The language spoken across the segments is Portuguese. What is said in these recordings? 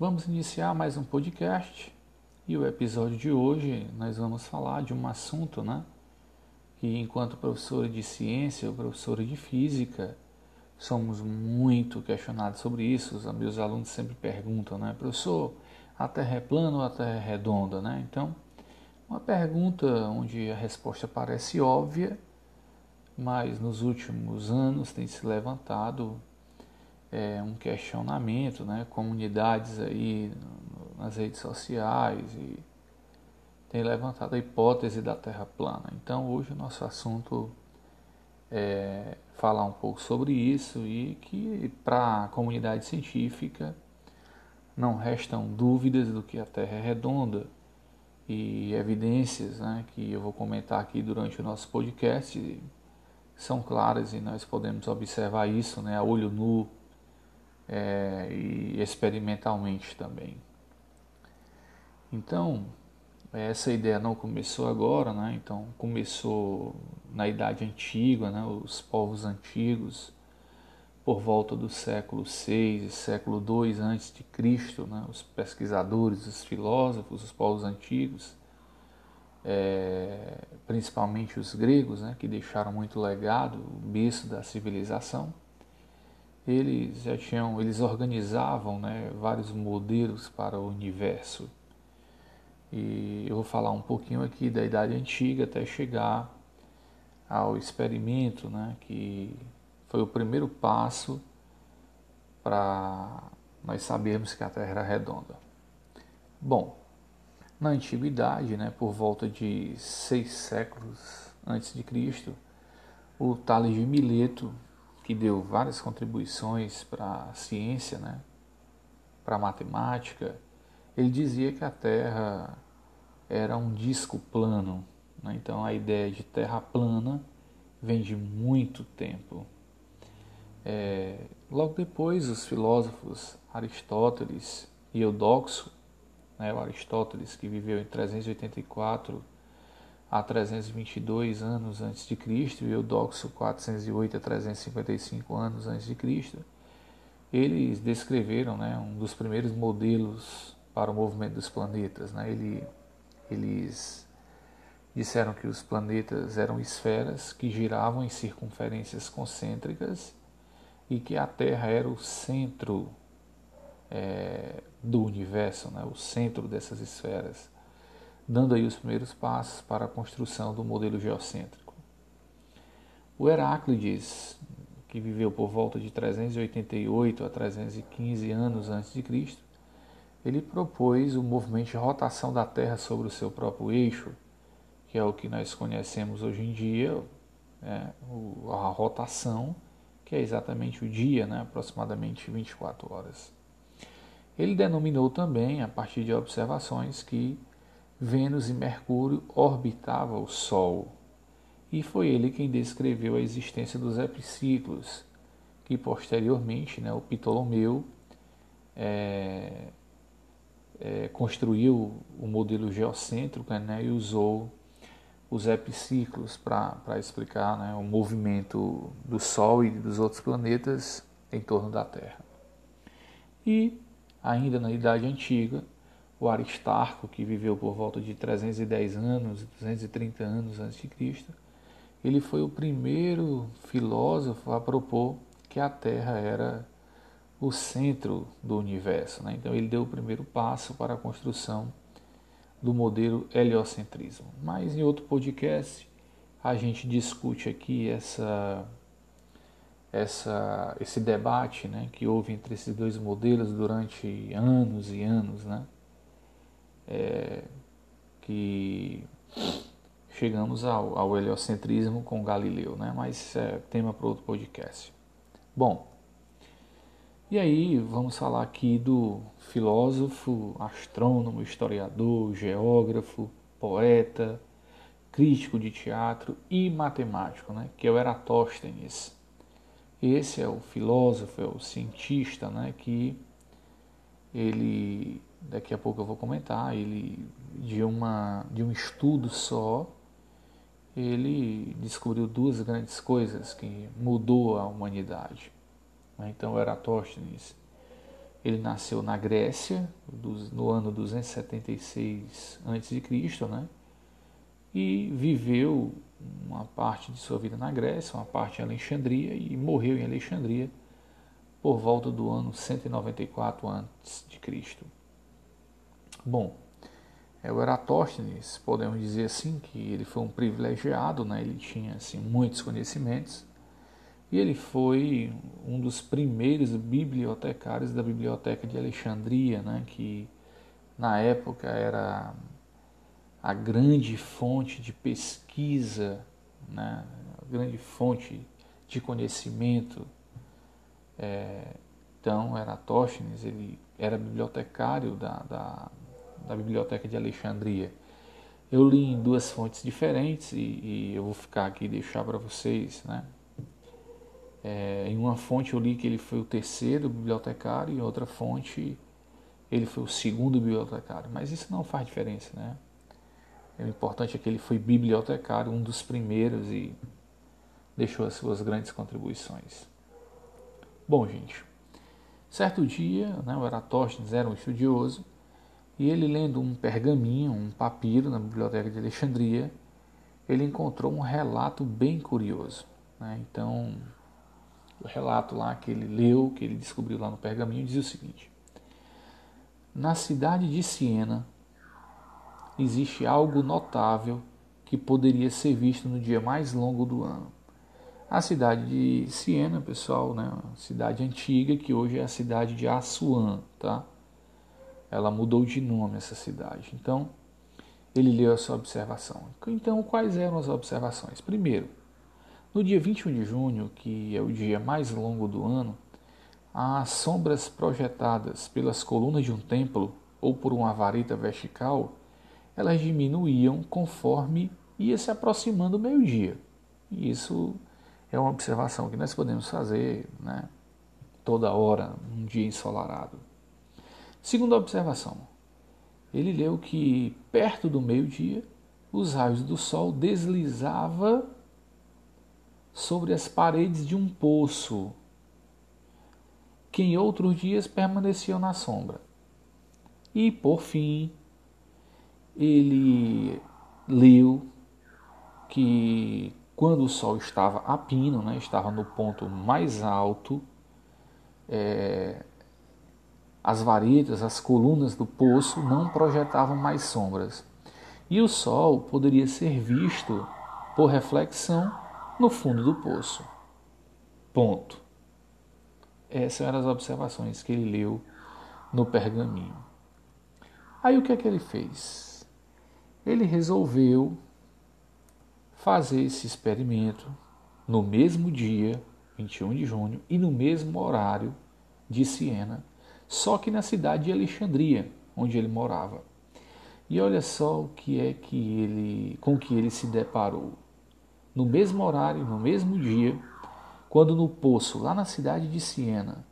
Vamos iniciar mais um podcast e o episódio de hoje nós vamos falar de um assunto, né? Que enquanto professora de ciência ou professora de física, somos muito questionados sobre isso. Os meus alunos sempre perguntam, né? Professor, a Terra é plana ou a Terra é redonda, né? Então, uma pergunta onde a resposta parece óbvia, mas nos últimos anos tem se levantado é, um questionamento, né? Comunidades aí nas redes sociais e tem levantado a hipótese da Terra plana. Então hoje o nosso assunto é falar um pouco sobre isso e que para a comunidade científica não restam dúvidas do que a Terra é redonda e evidências né, que eu vou comentar aqui durante o nosso podcast são claras e nós podemos observar isso né, a olho nu é, e experimentalmente também. Então, essa ideia não começou agora, né? Então, começou na Idade Antiga, né? Os povos antigos, por volta do século VI século II antes de Cristo, né? Os pesquisadores, os filósofos, os povos antigos, é, principalmente os gregos, né? Que deixaram muito legado, o berço da civilização. Eles já tinham, eles organizavam, né? Vários modelos para o universo e eu vou falar um pouquinho aqui da Idade Antiga até chegar ao experimento, né, que foi o primeiro passo para nós sabermos que a Terra era redonda. Bom, na antiguidade, né, por volta de seis séculos antes de Cristo, o Tales de Mileto, que deu várias contribuições para a ciência, né, para a matemática, ele dizia que a Terra era um disco plano. Né? Então a ideia de Terra plana vem de muito tempo. É, logo depois, os filósofos Aristóteles e Eudoxo, né, o Aristóteles que viveu em 384 a 322 anos antes de Cristo e Eudoxo 408 a 355 anos antes de Cristo, eles descreveram né, um dos primeiros modelos para o movimento dos planetas. Né? Ele, eles disseram que os planetas eram esferas que giravam em circunferências concêntricas e que a Terra era o centro é, do universo, né? o centro dessas esferas, dando aí os primeiros passos para a construção do modelo geocêntrico. O Heráclides, que viveu por volta de 388 a 315 anos antes de Cristo, ele propôs o movimento de rotação da Terra sobre o seu próprio eixo, que é o que nós conhecemos hoje em dia, né, a rotação, que é exatamente o dia, né, aproximadamente 24 horas. Ele denominou também, a partir de observações, que Vênus e Mercúrio orbitavam o Sol, e foi ele quem descreveu a existência dos epiciclos, que posteriormente né, o Ptolomeu é, é, construiu o modelo geocêntrico né, e usou os epiciclos para explicar né, o movimento do Sol e dos outros planetas em torno da Terra. E, ainda na Idade Antiga, o Aristarco, que viveu por volta de 310 anos, 230 anos antes de Cristo, ele foi o primeiro filósofo a propor que a Terra era o centro do universo. Né? Então ele deu o primeiro passo para a construção do modelo heliocentrismo. Mas em outro podcast a gente discute aqui essa, essa, esse debate né, que houve entre esses dois modelos durante anos e anos, né? É, que chegamos ao, ao heliocentrismo com Galileu, né? mas é tema para outro podcast. Bom, e aí vamos falar aqui do filósofo, astrônomo, historiador, geógrafo, poeta, crítico de teatro e matemático, né, que é o Eratóstenes. Esse é o filósofo, é o cientista, né, que ele, daqui a pouco eu vou comentar, ele de uma de um estudo só, ele descobriu duas grandes coisas que mudou a humanidade. Né? Então Eratóstenes Ele nasceu na Grécia no ano 276 a.C., né? E viveu uma parte de sua vida na Grécia, uma parte em Alexandria e morreu em Alexandria por volta do ano 194 a.C. Bom, o Eratóstenes, podemos dizer assim, que ele foi um privilegiado, né? ele tinha assim, muitos conhecimentos, e ele foi um dos primeiros bibliotecários da Biblioteca de Alexandria, né? que na época era a grande fonte de pesquisa, né? a grande fonte de conhecimento. É, então, Eratóstenes, ele era bibliotecário da, da da Biblioteca de Alexandria. Eu li em duas fontes diferentes e, e eu vou ficar aqui e deixar para vocês. Né? É, em uma fonte eu li que ele foi o terceiro bibliotecário em outra fonte ele foi o segundo bibliotecário. Mas isso não faz diferença. Né? O importante é que ele foi bibliotecário, um dos primeiros e deixou as suas grandes contribuições. Bom, gente, certo dia, né, o Eratóstenes era um estudioso e ele, lendo um pergaminho, um papiro na biblioteca de Alexandria, ele encontrou um relato bem curioso. Né? Então, o relato lá que ele leu, que ele descobriu lá no pergaminho, dizia o seguinte: Na cidade de Siena existe algo notável que poderia ser visto no dia mais longo do ano. A cidade de Siena, pessoal, né, cidade antiga que hoje é a cidade de Assuã, tá? Ela mudou de nome essa cidade. Então, ele leu a sua observação. Então, quais eram as observações? Primeiro, no dia 21 de junho, que é o dia mais longo do ano, as sombras projetadas pelas colunas de um templo ou por uma vareta vertical, elas diminuíam conforme ia se aproximando o meio-dia. E isso é uma observação que nós podemos fazer né, toda hora, num dia ensolarado. Segunda observação, ele leu que perto do meio-dia os raios do sol deslizava sobre as paredes de um poço que em outros dias permaneciam na sombra. E por fim, ele leu que quando o sol estava a pino, né, estava no ponto mais alto, é, as varetas, as colunas do poço não projetavam mais sombras, e o sol poderia ser visto por reflexão no fundo do poço. Ponto. Essas eram as observações que ele leu no pergaminho. Aí o que é que ele fez? Ele resolveu fazer esse experimento no mesmo dia, 21 de junho, e no mesmo horário de Siena, só que na cidade de Alexandria, onde ele morava. E olha só o que é que ele, com que ele se deparou. No mesmo horário, no mesmo dia, quando no poço, lá na cidade de Siena,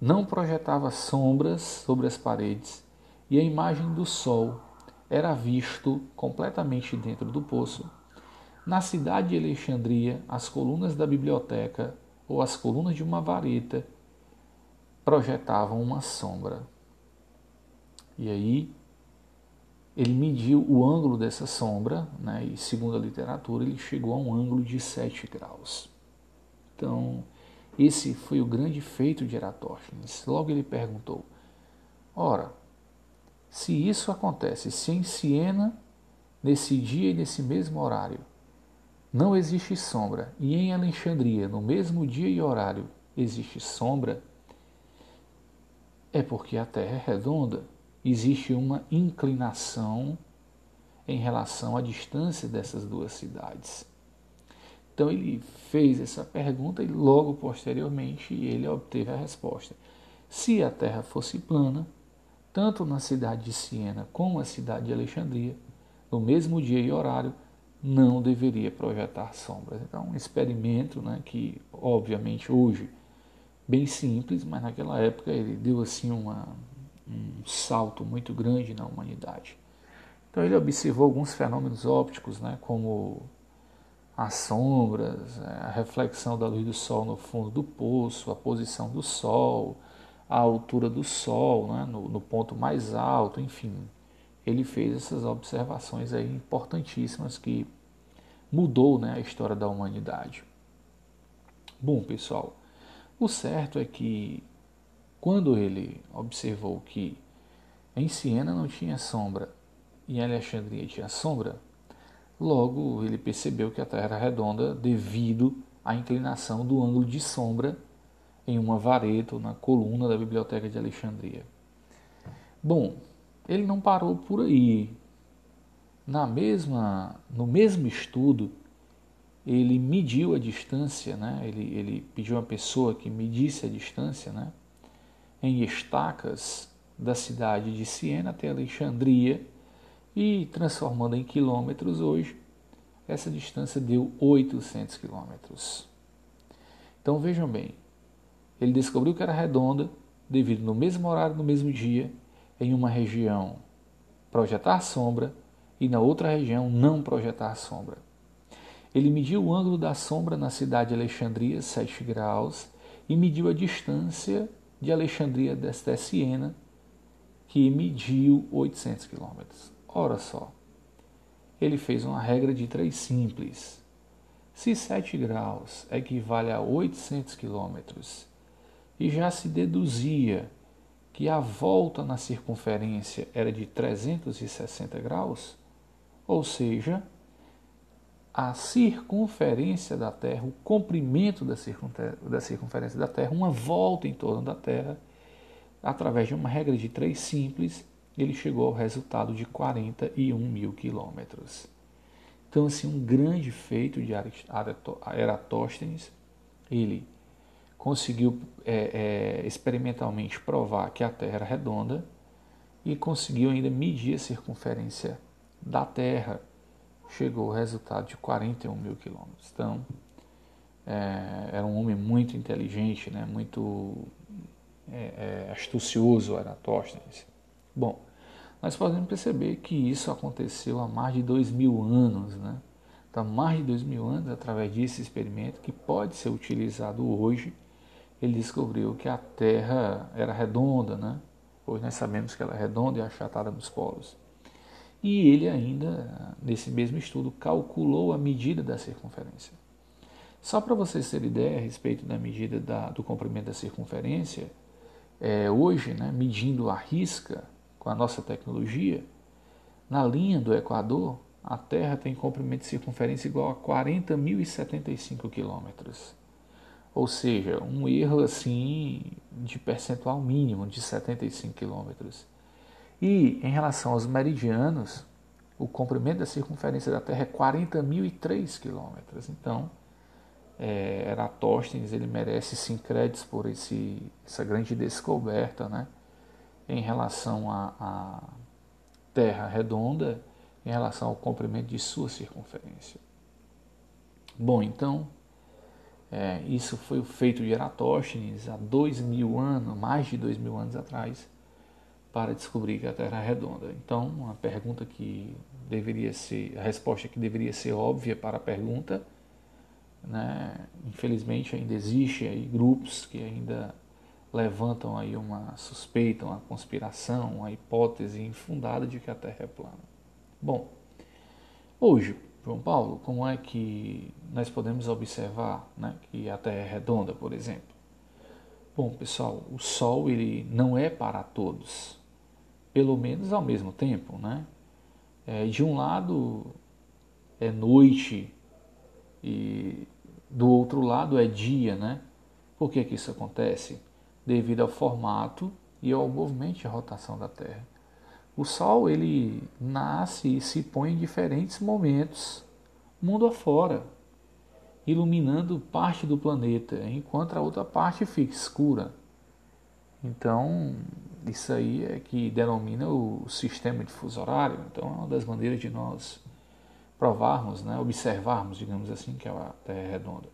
não projetava sombras sobre as paredes e a imagem do sol era visto completamente dentro do poço. Na cidade de Alexandria, as colunas da biblioteca ou as colunas de uma vareta projetavam uma sombra. E aí ele mediu o ângulo dessa sombra, né, e segundo a literatura, ele chegou a um ângulo de 7 graus. Então, esse foi o grande feito de Eratóstenes. Logo ele perguntou: Ora, se isso acontece, se em Siena, nesse dia e nesse mesmo horário, não existe sombra, e em Alexandria, no mesmo dia e horário, existe sombra, é porque a Terra é redonda. Existe uma inclinação em relação à distância dessas duas cidades. Então ele fez essa pergunta e logo posteriormente ele obteve a resposta. Se a Terra fosse plana, tanto na cidade de Siena como na cidade de Alexandria, no mesmo dia e horário, não deveria projetar sombras. Então, um experimento né, que, obviamente, hoje bem simples, mas naquela época ele deu assim uma, um salto muito grande na humanidade. Então ele observou alguns fenômenos ópticos, né, como as sombras, a reflexão da luz do sol no fundo do poço, a posição do sol, à altura do Sol, né, no, no ponto mais alto, enfim. Ele fez essas observações aí importantíssimas que mudou né, a história da humanidade. Bom, pessoal, o certo é que quando ele observou que em Siena não tinha sombra e Alexandria tinha sombra, logo ele percebeu que a Terra era redonda devido à inclinação do ângulo de sombra em uma vareta ou na coluna da Biblioteca de Alexandria. Bom, ele não parou por aí. Na mesma, no mesmo estudo, ele mediu a distância, né? ele, ele pediu uma pessoa que medisse a distância né? em estacas da cidade de Siena até Alexandria e transformando em quilômetros hoje, essa distância deu 800 quilômetros. Então vejam bem, ele descobriu que era redonda devido no mesmo horário, no mesmo dia, em uma região projetar sombra e na outra região não projetar sombra. Ele mediu o ângulo da sombra na cidade de Alexandria, 7 graus, e mediu a distância de Alexandria desta Siena, que mediu 800 quilômetros. Ora só, ele fez uma regra de três simples. Se 7 graus equivale a 800 quilômetros e já se deduzia que a volta na circunferência era de 360 graus, ou seja, a circunferência da Terra, o comprimento da, circunferência da Terra, uma volta em torno da Terra, através de uma regra de três simples, ele chegou ao resultado de 41 mil quilômetros. Então, assim, um grande feito de Eratóstenes, ele conseguiu é, é, experimentalmente provar que a Terra era redonda e conseguiu ainda medir a circunferência da Terra chegou ao resultado de 41 mil quilômetros. Então, é, era um homem muito inteligente, né, muito é, é, astucioso, Eratóstenes. Bom, nós podemos perceber que isso aconteceu há mais de dois mil anos, né? Então, mais de dois mil anos, através desse experimento, que pode ser utilizado hoje, ele descobriu que a Terra era redonda, né? Hoje nós sabemos que ela é redonda e achatada nos polos. E ele ainda, nesse mesmo estudo, calculou a medida da circunferência. Só para vocês terem ideia a respeito da medida da, do comprimento da circunferência, é, hoje, né, medindo a risca com a nossa tecnologia, na linha do Equador, a Terra tem comprimento de circunferência igual a 40.075 quilômetros. Ou seja, um erro assim de percentual mínimo de 75 quilômetros. E em relação aos meridianos, o comprimento da circunferência da Terra é 40.003 quilômetros. Então, é, Eratóstenes ele merece sim créditos por esse, essa grande descoberta né, em relação à Terra redonda, em relação ao comprimento de sua circunferência. Bom, então, é, isso foi o feito de Eratóstenes há dois mil anos, mais de dois mil anos atrás para descobrir que a Terra é redonda. Então, uma pergunta que deveria ser, a resposta que deveria ser óbvia para a pergunta, né? Infelizmente ainda existe aí grupos que ainda levantam aí uma suspeita, uma conspiração, uma hipótese infundada de que a Terra é plana. Bom, hoje, João Paulo, como é que nós podemos observar né, que a Terra é redonda, por exemplo? Bom, pessoal, o Sol ele não é para todos pelo menos ao mesmo tempo, né? É, de um lado é noite e do outro lado é dia, né? Por que, que isso acontece? Devido ao formato e ao movimento de rotação da Terra. O Sol ele nasce e se põe em diferentes momentos, mundo afora, iluminando parte do planeta, enquanto a outra parte fica escura. Então, isso aí é que denomina o sistema de fuso horário. Então, é uma das maneiras de nós provarmos, né, observarmos, digamos assim, que a Terra é redonda.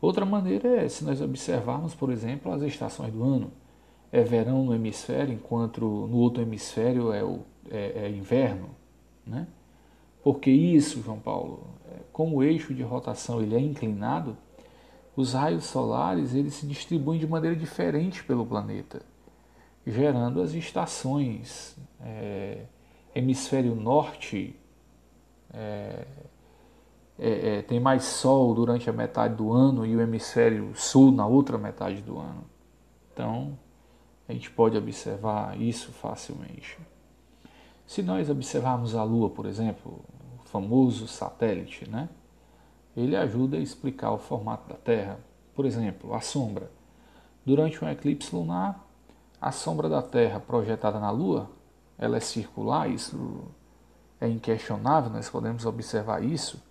Outra maneira é se nós observarmos, por exemplo, as estações do ano. É verão no hemisfério, enquanto no outro hemisfério é, o, é, é inverno. Né? Porque isso, João Paulo, é, como o eixo de rotação ele é inclinado, os raios solares eles se distribuem de maneira diferente pelo planeta, gerando as estações. É, hemisfério norte é, é, é, tem mais sol durante a metade do ano e o hemisfério sul na outra metade do ano. Então, a gente pode observar isso facilmente. Se nós observarmos a Lua, por exemplo, o famoso satélite, né? Ele ajuda a explicar o formato da Terra. Por exemplo, a sombra. Durante um eclipse lunar, a sombra da Terra projetada na Lua, ela é circular, isso é inquestionável, nós podemos observar isso.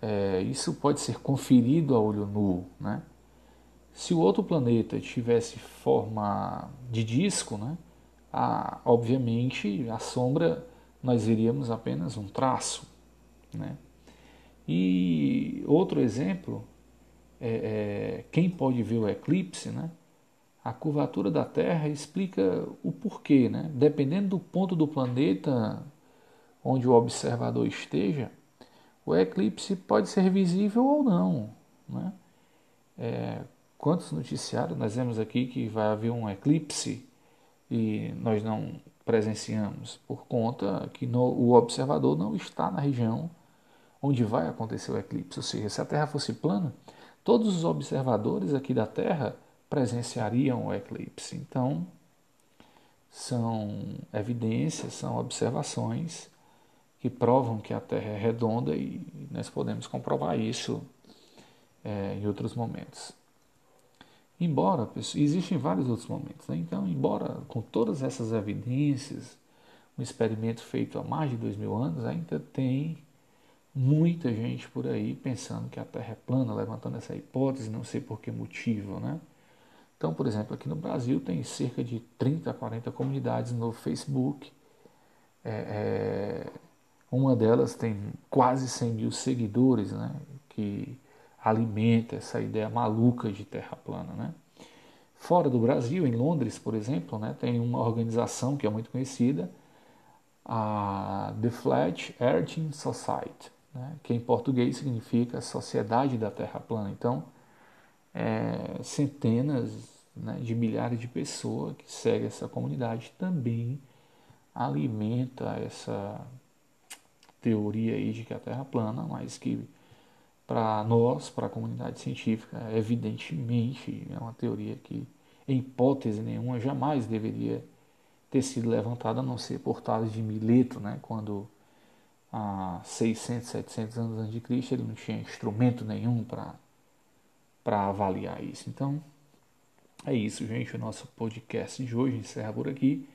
É, isso pode ser conferido a olho nu. Né? Se o outro planeta tivesse forma de disco, né, a, obviamente a sombra nós veríamos apenas um traço. Né? E outro exemplo, é, é, quem pode ver o eclipse, né? a curvatura da Terra explica o porquê. Né? Dependendo do ponto do planeta onde o observador esteja, o eclipse pode ser visível ou não. Né? É, quantos noticiários nós vemos aqui que vai haver um eclipse e nós não presenciamos por conta que no, o observador não está na região onde vai acontecer o eclipse. Ou seja, se a Terra fosse plana, todos os observadores aqui da Terra presenciariam o eclipse. Então, são evidências, são observações que provam que a Terra é redonda e nós podemos comprovar isso é, em outros momentos. Embora, existem vários outros momentos, né? então, embora com todas essas evidências, um experimento feito há mais de dois mil anos ainda tem muita gente por aí pensando que a Terra é plana, levantando essa hipótese, não sei por que motivo, né? Então, por exemplo, aqui no Brasil tem cerca de 30 a 40 comunidades no Facebook. É, é, uma delas tem quase 100 mil seguidores, né? Que alimenta essa ideia maluca de terra plana, né? Fora do Brasil, em Londres, por exemplo, né, tem uma organização que é muito conhecida, a The Flat Earthing Society, né, que em português significa Sociedade da Terra Plana. Então, é, centenas né, de milhares de pessoas que seguem essa comunidade também alimenta essa teoria aí de que a Terra é plana, mas que para nós, para a comunidade científica, evidentemente é uma teoria que, em hipótese nenhuma, jamais deveria ter sido levantada, a não ser por Tales de Mileto, né, quando há 600, 700 anos antes de Cristo ele não tinha instrumento nenhum para avaliar isso. Então, é isso, gente. O nosso podcast de hoje encerra por aqui.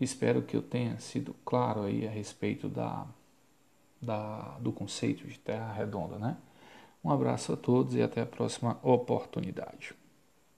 Espero que eu tenha sido claro aí a respeito da, da, do conceito de terra redonda, né? Um abraço a todos e até a próxima oportunidade.